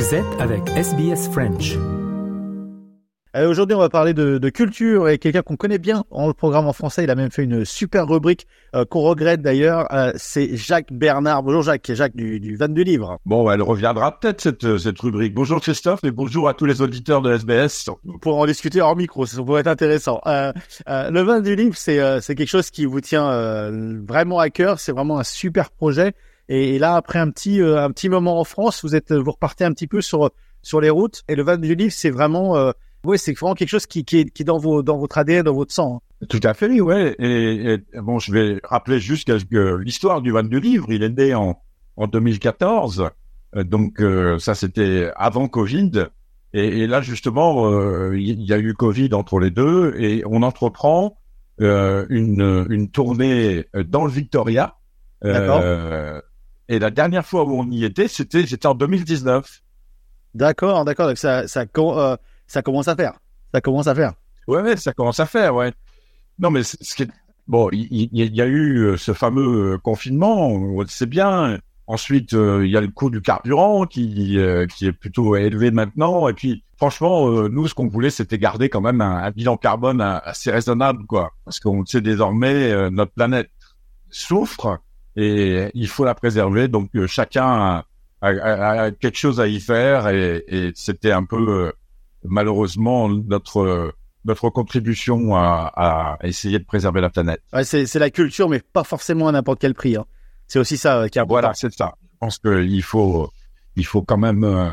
Vous êtes avec SBS French. Euh, Aujourd'hui, on va parler de, de culture et quelqu'un qu'on connaît bien en le programme en français. Il a même fait une super rubrique euh, qu'on regrette d'ailleurs. Euh, c'est Jacques Bernard. Bonjour Jacques, Jacques du, du Van du Livre. Bon, elle reviendra peut-être cette, cette rubrique. Bonjour Christophe et bonjour à tous les auditeurs de SBS. Pour en discuter hors micro, ça pourrait être intéressant. Euh, euh, le Van du Livre, c'est euh, c'est quelque chose qui vous tient euh, vraiment à cœur. C'est vraiment un super projet. Et, et là, après un petit euh, un petit moment en France, vous êtes vous repartez un petit peu sur sur les routes. Et le Van du Livre, c'est vraiment euh, oui, c'est vraiment quelque chose qui, qui, est, qui est dans, vos, dans votre ADN, dans votre sang. hein. Tout à fait, oui, ouais. Et, et, bon, je vais rappeler juste que, l'histoire du Van du Livre, il est né en, en 2014. Euh, donc, euh, ça, c'était avant Covid. Et, et là, justement, euh, il y a eu Covid entre les deux et on entreprend euh, une, une tournée dans le Victoria. Et la dernière fois où on y était, c'était c'était en 2019. D'accord, d'accord. Donc ça, ça, euh, ça commence à faire. Ça commence à faire. Ouais, ouais, ça commence à faire, ouais. Non, mais ce qui est... Bon, il y, a eu euh, ce fameux euh, confinement, on le sait bien. Ensuite, euh, il y a le coût du carburant qui, euh, qui est plutôt élevé maintenant. Et puis, franchement, euh, nous, ce qu'on voulait, c'était garder quand même un, un bilan carbone assez raisonnable, quoi. Parce qu'on sait désormais, notre planète souffre et il faut la préserver. Donc, euh, chacun a, a- a- quelque chose à y faire. Et, et c'était un peu, euh, malheureusement, notre notre contribution à, à essayer de préserver la planète. Ouais, c'est, c'est la culture, mais pas forcément à n'importe quel prix. hein. C'est aussi ça euh, qui est important. Voilà, c'est ça. Je pense qu'il faut, il faut quand même euh,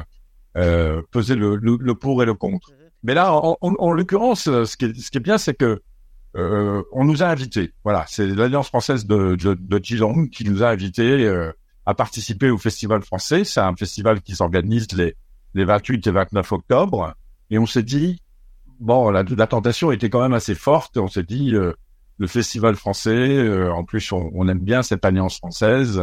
euh, peser le, le, le pour et le contre. Mais là, en, en, en l'occurrence, euh, ce qui est, ce qui est bien, c'est que euh, on nous a invités. Voilà, c'est l'Alliance française de, de, de qui nous a invités euh, à participer au Festival français. C'est un festival qui s'organise les, les 28 et 29 octobre. Et on s'est dit, bon, la, la tentation était quand même assez forte. On s'est dit, euh, le festival français, euh, en plus, on, on aime bien cette alliance française.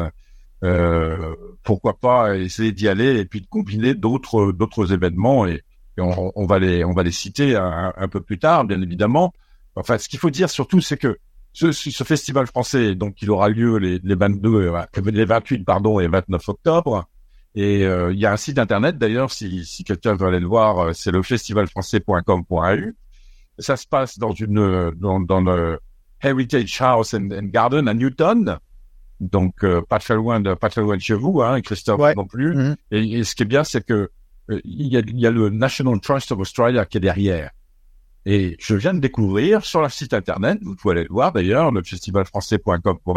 Euh, pourquoi pas essayer d'y aller et puis de combiner d'autres d'autres événements et, et on, on va les on va les citer un peu plus tard, bien évidemment. Enfin, ce qu'il faut dire surtout, c'est que ce, ce festival français, donc, il aura lieu les, les 22, euh, les 28, pardon, et 29 octobre. Et euh, il y a un site internet d'ailleurs, si, si quelqu'un veut aller le voir, euh, c'est le festivalfrançais.com.au. Ça se passe dans une euh, dans, dans le Heritage House and, and Garden à Newton, donc euh, pas très loin de pas très loin de chez vous, hein, Christophe Ouais. non plus. Mhm. Et, et ce qui est bien, c'est que euh, il y a, il y a le National Trust of Australia qui est derrière. Et je viens de découvrir sur leur site internet, vous pouvez aller le voir d'ailleurs, le festivalfrançais.com.au,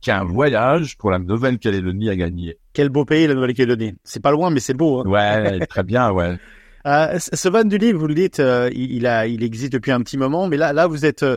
qu'il y a un voyage pour la Nouvelle-Calédonie à gagner. Quel beau pays, la Nouvelle-Calédonie. C'est pas loin, mais c'est beau. hein. Ouais, très bien, ouais. Euh, ce van du livre, vous le dites, euh, il, il a, il existe depuis un petit moment, mais là, là, vous êtes, euh,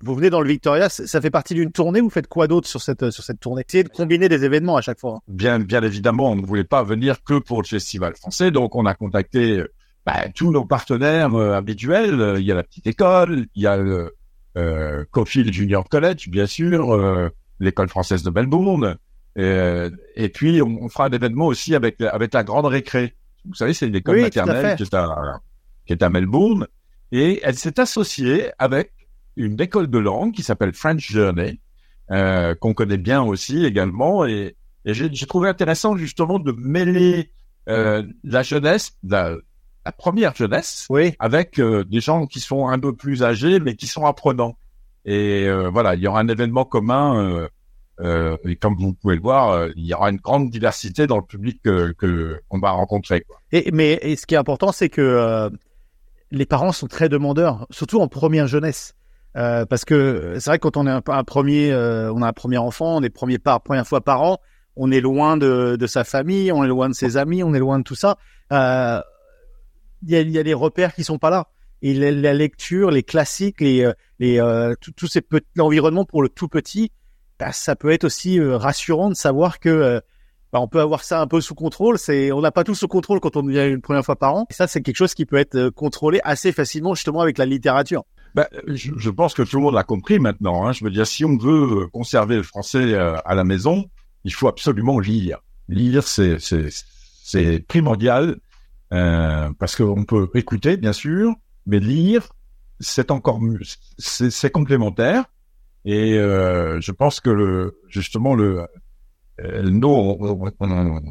vous venez dans le Victoria. Ça fait partie d'une tournée. Vous faites quoi d'autre sur cette, sur cette tournée? Essayez de combiner des événements à chaque fois. hein. Bien, bien évidemment, on ne voulait pas venir que pour le festival français, donc on a contacté bah, tous nos partenaires euh, habituels. Euh, Il y a la petite école, il y a le euh, Cofield Junior College, bien sûr, euh, l'école française de Melbourne, euh, et puis on, on fera un événement aussi avec avec la grande récré. Vous savez, c'est une école Oui, maternelle qui est à qui est à Melbourne, et elle s'est associée avec une école de langue qui s'appelle French Journey, euh, qu'on connaît bien aussi également, et et j'ai j'ai trouvé intéressant justement de mêler euh, la jeunesse, la, la première jeunesse, Oui. avec euh, des gens qui sont un peu plus âgés, mais qui sont apprenants. Et euh, voilà, il y aura un événement commun. Euh, euh, et comme vous pouvez le voir, euh, il y aura une grande diversité dans le public que que on va rencontrer. Quoi. Et, mais et ce qui est important, c'est que euh, les parents sont très demandeurs, surtout en première jeunesse. Euh, parce que c'est vrai que quand on est un, un premier, euh, on a un premier enfant, on est premier par première fois par an, on est loin de, de sa famille, on est loin de ses amis, on est loin de tout ça. Euh, Il y, a, y a des repères qui sont pas là. Et la, la lecture, les classiques, les, euh, les euh, tout- tous ces l'environnement pour le tout petit, bah, ça peut être aussi euh, rassurant de savoir que euh, bah, on peut avoir ça un peu sous contrôle. C'est, on n'a pas tout sous contrôle quand on vient une première fois par an. Et ça, c'est quelque chose qui peut être contrôlé assez facilement justement avec la littérature. Ben, je, je pense que tout le monde l'a compris maintenant. Hein. Je veux dire, si on veut conserver le français à la maison, il faut absolument lire. Lire, c'est primordial euh, parce qu'on peut écouter, bien sûr, mais lire, c'est encore mieux. C'est complémentaire. Et euh, je pense que le, justement le euh, nous, on, on- on-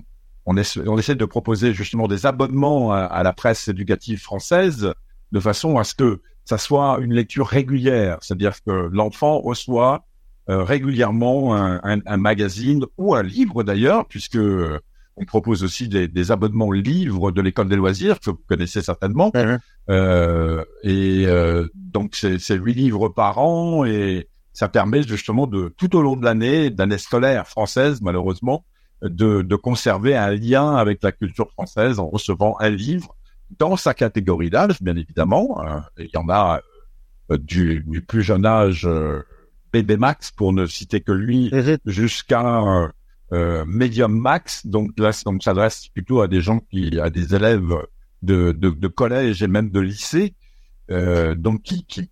on, on essaie de proposer justement des abonnements à, la presse éducative française de façon à ce que ça soit une lecture régulière, c'est-à-dire que l'enfant reçoit euh, régulièrement un, un, magazine ou un livre d'ailleurs, puisque on propose aussi des, des, abonnements livres de l'école des loisirs que vous connaissez certainement. Euh, et euh, donc c'est huit livres par an et ça permet justement de tout au long de l'année, d'année scolaire française malheureusement, de, de, conserver un lien avec la culture française en recevant un livre dans sa catégorie d'âge, bien évidemment. il y en a du, du, plus jeune âge bébé max pour ne citer que lui, jusqu'à euh, medium max. Donc là, on s'adresse plutôt à des gens qui, à des élèves de, de, de collège et même de lycée, euh, donc qui, qui,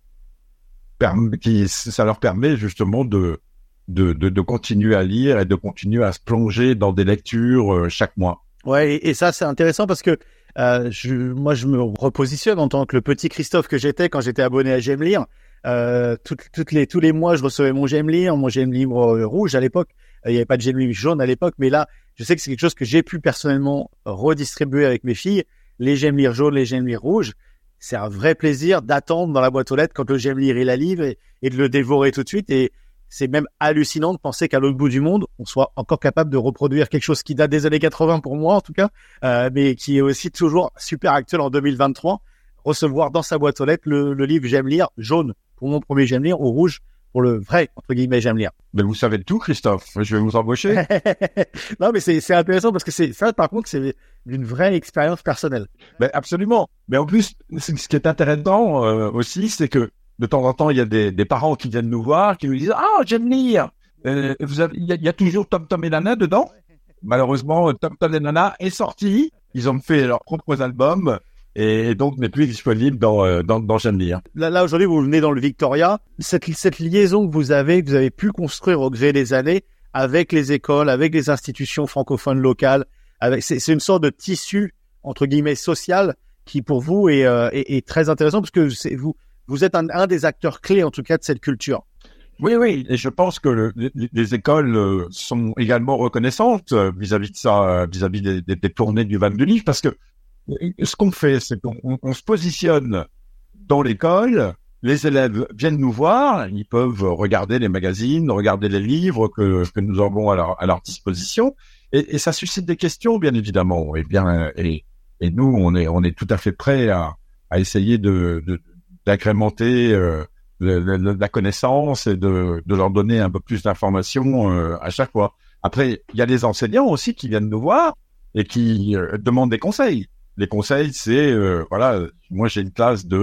ça leur permet justement de, de, de, de, continuer à lire et de continuer à se plonger dans des lectures euh, chaque mois. Ouais, et, ça c'est intéressant parce que euh, je, moi je me repositionne en tant que le petit Christophe que j'étais quand j'étais abonné à J'aime lire. Euh, toutes, toutes les, tous les mois, je recevais mon J'aime lire, mon J'aime livre euh, rouge à l'époque. Il n'y avait pas de livre jaune à l'époque, mais là, je sais que c'est quelque chose que j'ai pu personnellement redistribuer avec mes filles. Les lire jaunes, les lire rouges. C'est un vrai plaisir d'attendre dans la boîte aux lettres quand le lire il la livre et, de le dévorer tout de suite. Et c'est même hallucinant de penser qu'à l'autre bout du monde, on soit encore capable de reproduire quelque chose qui date des années 80 pour moi en tout cas, euh, mais qui est aussi toujours super actuel en 2023. Recevoir dans sa boîte aux lettres le, le livre J'aime lire jaune pour mon premier J'aime lire, au rouge pour le vrai, entre guillemets, J'aime lire. Mais vous savez tout, Christophe. Je vais vous embaucher. non, mais c'est intéressant parce que c'est ça, par contre, c'est une vraie expérience personnelle. Mais absolument. Mais en plus, ce qui est intéressant euh, aussi, c'est que de temps en temps, il y a des, des, parents qui viennent nous voir, qui nous disent Ah, j'aime lire. Euh, vous avez, il, y a, il y, a, toujours Tom Tom et Nana dedans. Malheureusement, Tom Tom et Nana est sorti. Ils ont fait leurs propres albums et donc n'est plus disponible dans euh, dans, dans lire. Là, là aujourd'hui, vous venez dans le Victoria. Cette cette liaison que vous avez, que vous avez pu construire au gré des années avec les écoles, avec les institutions francophones locales, avec c'est une sorte de tissu entre guillemets social qui pour vous est, euh, est, est, très intéressant parce que c'est vous vous êtes un, un, des acteurs clés en tout cas de cette culture. Oui, oui, et je pense que le, les, écoles euh, sont également reconnaissantes vis-à-vis de ça, vis-à-vis des, des, des, tournées du Van du Livre, parce que ce qu'on fait, c'est qu'on se positionne dans l'école, les élèves viennent nous voir, ils peuvent regarder les magazines, regarder les livres que, nous avons à leur, à leur disposition, et, ça suscite des questions, bien évidemment. Et bien, et, nous, on est, tout à fait prêts à, essayer de d'agrémenter euh, la connaissance et de, de, leur donner un peu plus d'informations euh, à chaque fois. Après, il y a des enseignants aussi qui viennent nous voir et qui euh, demandent des conseils les conseils, c'est euh, voilà, moi j'ai une classe de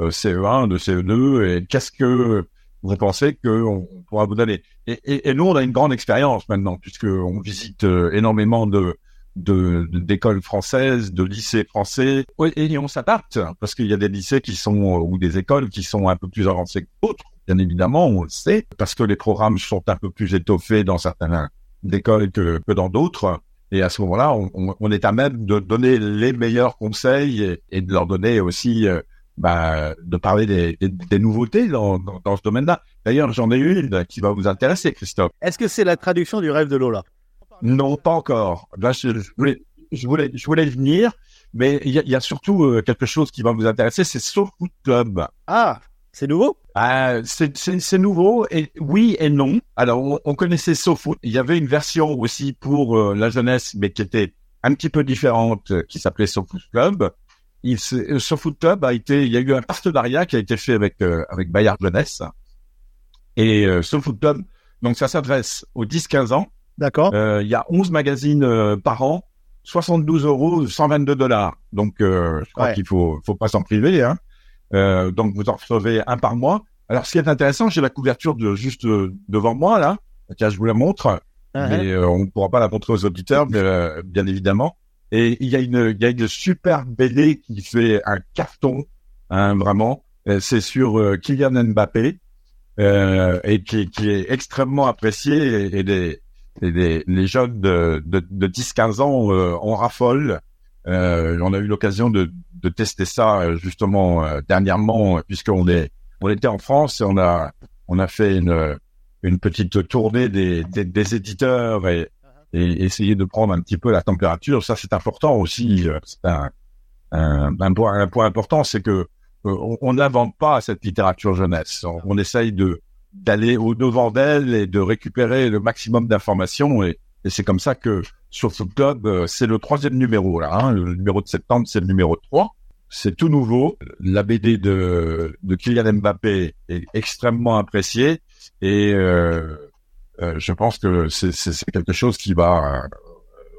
euh, CE1, de CE2, et qu'est-ce que vous pensez qu'on pourra vous donner? Et, et, et, nous, on a une grande expérience maintenant, puisque on visite euh, énormément de d'écoles françaises, de lycées français, et on s'adapte parce qu'il y a des lycées qui sont ou des écoles qui sont un peu plus avancées que d'autres, bien évidemment, on le sait, parce que les programmes sont un peu plus étoffés dans certaines écoles que, que dans d'autres. Et à ce moment-là, on, on, est à même de donner les meilleurs conseils et, de leur donner aussi, euh, bah, de parler des, des, des nouveautés dans, dans, dans ce domaine-là. D'ailleurs, j'en ai une qui va vous intéresser, Christophe. Est-ce que c'est la traduction du rêve de Lola? Non, pas encore. Là, je, voulais, je voulais, je voulais venir, mais il y a, y a, surtout euh, quelque chose qui va vous intéresser, c'est Food Club. Ah, c'est nouveau? Euh, C'est nouveau et oui et non. Alors on, on connaissait SoFoot. Il y avait une version aussi pour euh, la jeunesse, mais qui était un petit peu différente, euh, qui s'appelait SoFoot Club. Il, euh, SoFoot Club a été, il y a eu un partenariat qui a été fait avec avec Bayard Jeunesse et SoFoot Club. Donc ça s'adresse aux 10-15 ans. D'accord. il y a 11 magazines par an, 72 euros, 122 dollars. Donc je crois qu'il faut faut pas s'en priver. Hein. Euh, donc vous en recevez un par mois. Alors ce qui est intéressant, j'ai la couverture de juste euh, devant moi là. Tiens, je vous la montre, uh-huh. mais euh, on ne pourra pas la montrer aux auditeurs, bien évidemment. Et il y a une, il y a une super BD qui fait un carton, hein, vraiment. C'est sur Kylian Mbappé et qui, qui, est extrêmement apprécié et, les, et les, jeunes de, de, de 10-15 ans en raffolent. on a eu l'occasion de, de tester ça euh, justement euh, dernièrement, puisqu'on est on était en France et on a on a fait une une petite tournée des, des, des éditeurs et et essayer de prendre un petit peu la température. Ça, c'est important aussi. euh, C'est un, un, un point, un point important, c'est que euh, on n'invente pas cette littérature jeunesse. On, on essaye de d'aller au devant d'elle et de récupérer le maximum d'informations. Et, et c'est comme ça que sur ce club, euh, c'est le troisième numéro là. hein. le numéro de septembre, c'est le numéro 3. C'est tout nouveau. La BD de, de Kylian Mbappé est extrêmement appréciée et euh, euh, je pense que c'est quelque chose qui va. euh,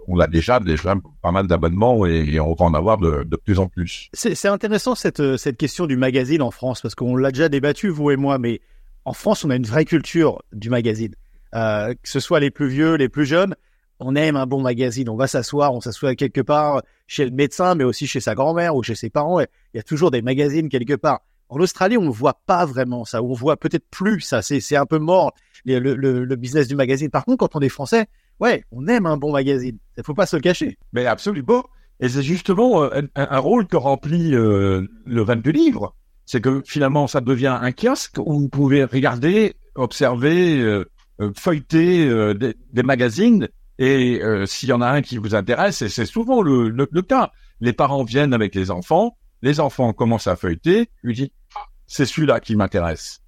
on a déjà déjà pas mal d'abonnements et, on va en avoir de, de plus en plus. C'est intéressant cette, cette question du magazine en France, parce qu'on l'a déjà débattu, vous et moi, mais en France, on a une vraie culture du magazine. Euh, que ce soit les plus vieux, les plus jeunes, on aime un bon magazine. On va s'asseoir, on s'assoit quelque part chez le médecin, mais aussi chez sa grand-mère ou chez ses parents. Il y a toujours des magazines quelque part. En Australie, on ne voit pas vraiment ça. On voit peut-être plus ça. C'est un peu mort, le, business du magazine. Par contre, quand on est français, ouais, on aime un bon magazine. Il faut pas se le cacher. Mais absolument. Et c'est justement euh, un, rôle que remplit euh, le van du livre. C'est que finalement, ça devient un kiosque où vous pouvez regarder, observer, euh, feuilleter euh, des, des magazines. Et euh, s'il y en a un qui vous intéresse, et c'est souvent le, le, le cas, les parents viennent avec les enfants, les enfants commencent à feuilleter, lui disent ah, c'est celui-là qui m'intéresse.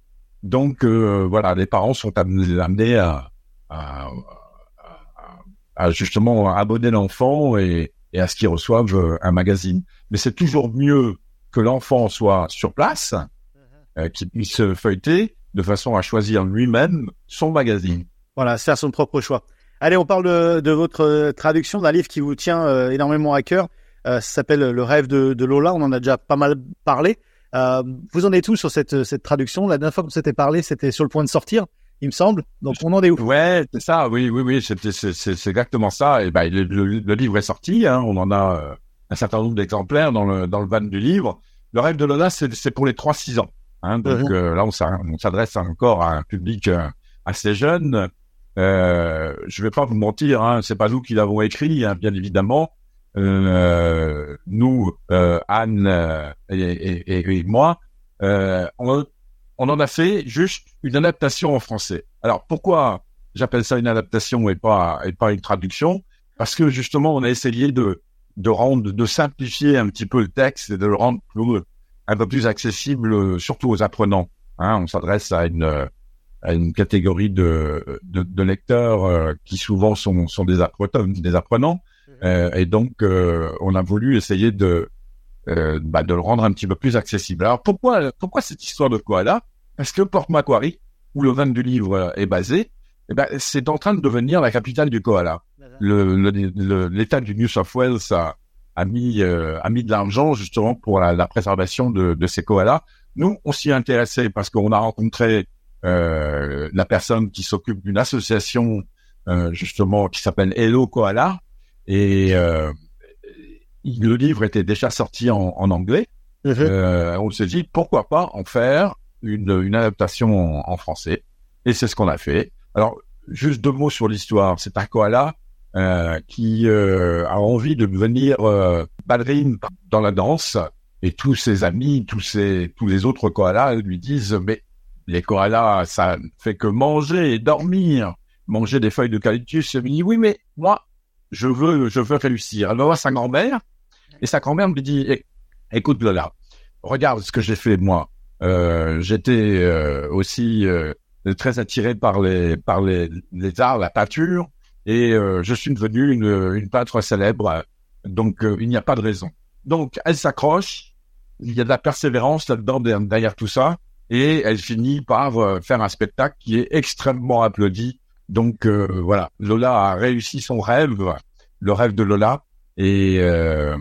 Donc euh, voilà, les parents sont amenés, amenés à, à, à- justement abonner l'enfant et, et à ce qu'il reçoive euh, un magazine. Mais c'est toujours mieux que l'enfant soit sur place, euh, qu'il puisse feuilleter de façon à choisir lui-même son magazine. Voilà, se faire son propre choix. Allez, on parle de, de votre euh, traduction d'un livre qui vous tient euh, énormément à cœur. Euh, ça s'appelle Le rêve de, de Lola. On en a déjà pas mal parlé. Euh, vous en êtes où sur cette, cette traduction? La dernière fois qu'on s'était parlé, c'était sur le point de sortir, il me semble. Donc on en est où? Ouais, c'est ça. Oui, oui, oui. C'était, c'est, c'est, c'est exactement ça. Et ben, le, le- le livre est sorti. Hein, on en a euh, un certain nombre d'exemplaires dans le dans le van du livre. Le rêve de Lola, c'est, c'est pour les 3-6 ans. Hein, donc Mhm. euh, là, on, s'a- on s'adresse encore à un public euh, assez jeune. Euh, je vais pas vous mentir, hein, c'est pas nous qui l'avons écrit, hein, bien évidemment. Nous, Anne et, et- et- et moi, on, on en a fait juste une adaptation en français. Alors pourquoi j'appelle ça une adaptation et pas et pas une traduction? Parce que justement, on a essayé de de rendre, de simplifier un petit peu le texte et de le rendre plus, un peu plus accessible, euh, surtout aux apprenants. Hein, on s'adresse à une à une catégorie de de, de lecteurs euh, qui souvent sont sont des apprenants, des apprenants. Euh, et donc, euh, on a voulu essayer de euh, bah, de le rendre un petit peu plus accessible. Alors pourquoi pourquoi cette histoire de koala Parce que Port Macquarie, où le van du livre est basé, eh ben, c'est en train de devenir la capitale du koala. Le, le- le- l'État du New South Wales a, a mis euh, a mis de l'argent justement pour la, la préservation de, de ces koalas. Nous, on s'y est intéressé parce qu'on a rencontré euh, la personne qui s'occupe d'une association euh, justement qui s'appelle Hello Koala et euh, le livre était déjà sorti en, en anglais. Mhm. Euh, on s'est dit pourquoi pas en faire une, une adaptation en, en français. Et c'est ce qu'on a fait. Alors, juste deux mots sur l'histoire. C'est un koala euh, qui euh, a envie de devenir euh, ballerine dans la danse. Et tous ses amis, tous ses, tous les autres koalas lui disent mais les koalas, ça ne fait que manger et dormir, manger des feuilles d'eucalyptus. Il me dit oui mais moi je veux, je veux réussir. Elle va voir sa grand-mère et sa grand-mère me dit Eh, écoute Lola, regarde ce que j'ai fait moi. Euh, J'étais euh, aussi euh, très attiré par les par les, les arts, la peinture, et euh, je suis devenu une, une peintre célèbre. Donc euh, il n'y a pas de raison. Donc elle s'accroche, il y a de la persévérance là-dedans derrière tout ça, et elle finit par euh, faire un spectacle qui est extrêmement applaudi. Donc euh, voilà, Lola a réussi son rêve, le rêve de Lola, et euh,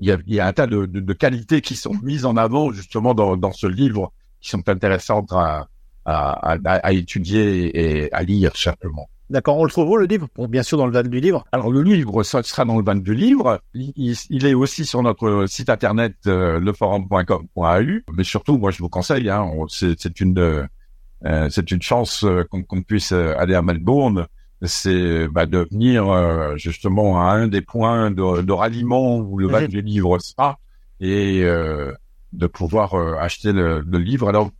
il y a, y a un tas de, de, de qualités qui sont mises en avant justement dans, dans ce livre, qui sont intéressantes à, à, à étudier et à lire simplement. D'accord, on le trouve où le livre? Bon, bien sûr dans le van du livre. Alors le livre ça sera dans le van du livre. Il, est aussi sur notre site internet euh, leforum.com.au. Mais surtout, moi je vous conseille, hein, c'est une euh, c'est une chance euh, qu'on puisse aller à Melbourne. C'est bah, de venir euh, justement à un des points de, de ralliement où le van Mhm. du livre sera et de pouvoir acheter le, le livre. Alors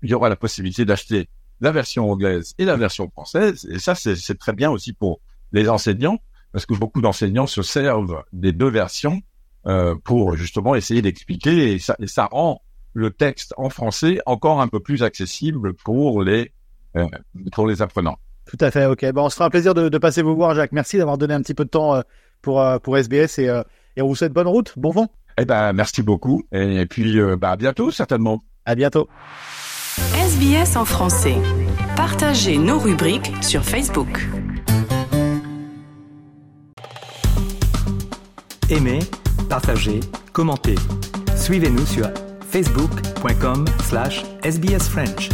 il y aura la possibilité d'acheter la version anglaise et la version française. Et ça, c'est très bien aussi pour les enseignants, parce que beaucoup d'enseignants se servent des deux versions euh, pour justement essayer d'expliquer et ça, et ça rend le texte en français encore un peu plus accessible pour les euh, pour les apprenants. Tout à fait, ok. Bon, on se fera un plaisir de, de passer vous voir, Jacques. Merci d'avoir donné un petit peu de temps euh, pour, euh, pour SBS et, euh, et on vous souhaite bonne route, bon vent. Eh ben, merci beaucoup. Et puis, euh, bah, à bientôt, certainement. À bientôt. SBS en français. Partagez nos rubriques sur Facebook. Aimez, partagez, commentez. Suivez-nous sur facebook.com slash sbsfrench.